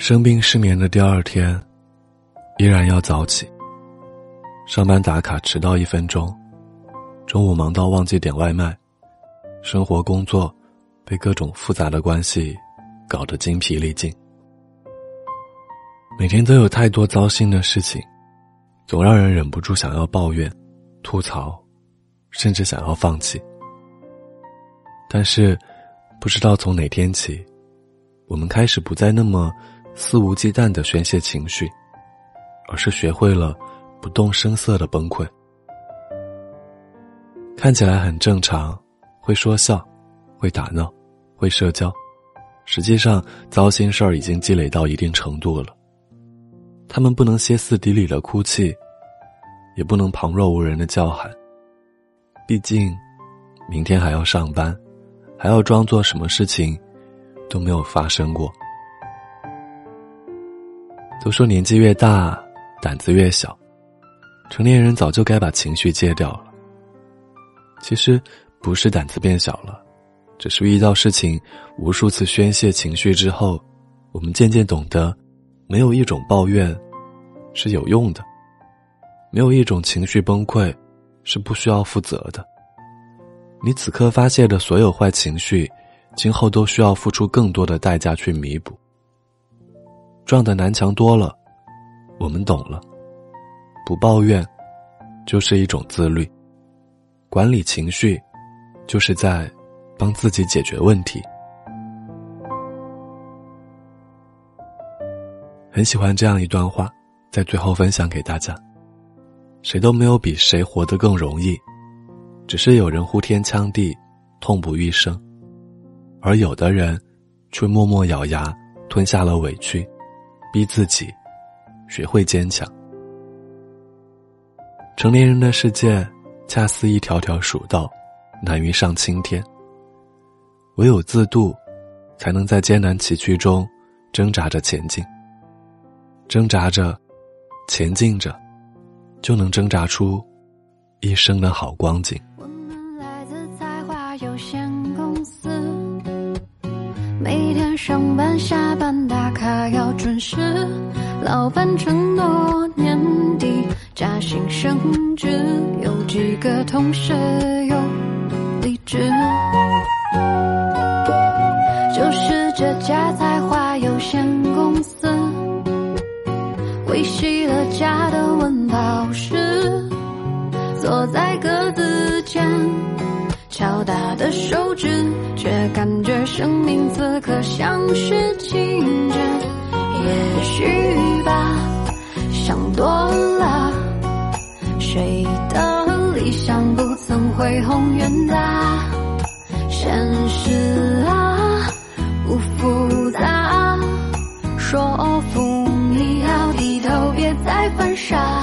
生病失眠的第二天，依然要早起。上班打卡迟到一分钟，中午忙到忘记点外卖，生活工作被各种复杂的关系搞得精疲力尽。每天都有太多糟心的事情，总让人忍不住想要抱怨、吐槽，甚至想要放弃。但是，不知道从哪天起，我们开始不再那么肆无忌惮的宣泄情绪，而是学会了不动声色的崩溃。看起来很正常，会说笑，会打闹，会社交，实际上糟心事儿已经积累到一定程度了。他们不能歇斯底里的哭泣，也不能旁若无人的叫喊。毕竟，明天还要上班，还要装作什么事情都没有发生过。都说年纪越大，胆子越小，成年人早就该把情绪戒掉了。其实，不是胆子变小了，只是遇到事情无数次宣泄情绪之后，我们渐渐懂得。没有一种抱怨是有用的，没有一种情绪崩溃是不需要负责的。你此刻发泄的所有坏情绪，今后都需要付出更多的代价去弥补。撞的南墙多了，我们懂了，不抱怨就是一种自律，管理情绪就是在帮自己解决问题。很喜欢这样一段话，在最后分享给大家：谁都没有比谁活得更容易，只是有人呼天抢地，痛不欲生，而有的人却默默咬牙吞下了委屈，逼自己学会坚强。成年人的世界，恰似一条条蜀道，难于上青天。唯有自渡，才能在艰难崎岖中挣扎着前进。挣扎着，前进着，就能挣扎出一生的好光景。每天上班下班打卡要准时，老板承诺年底加薪升职，有几个同事又离职，就是这家彩华有限公司。维系了家的温饱时，坐在格子间，敲打的手指，却感觉生命此刻像是静止。也许吧，想多了。谁的理想不曾恢宏远大？现实啊，不复杂，说服你要低头，别。再犯傻，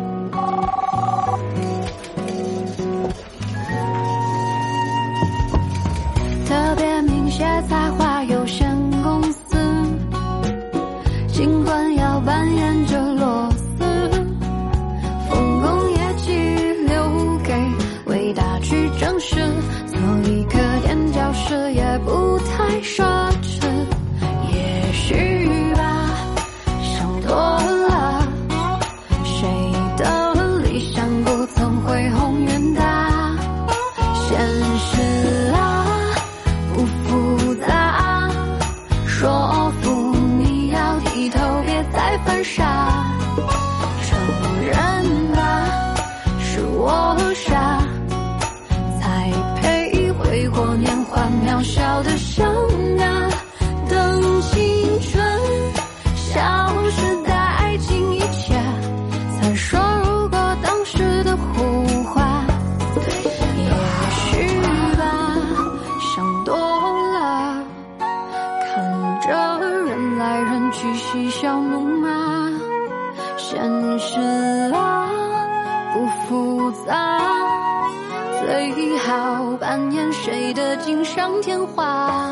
尽管要扮演着去嬉笑怒骂，现实啊，不复杂，最好扮演谁的锦上添花。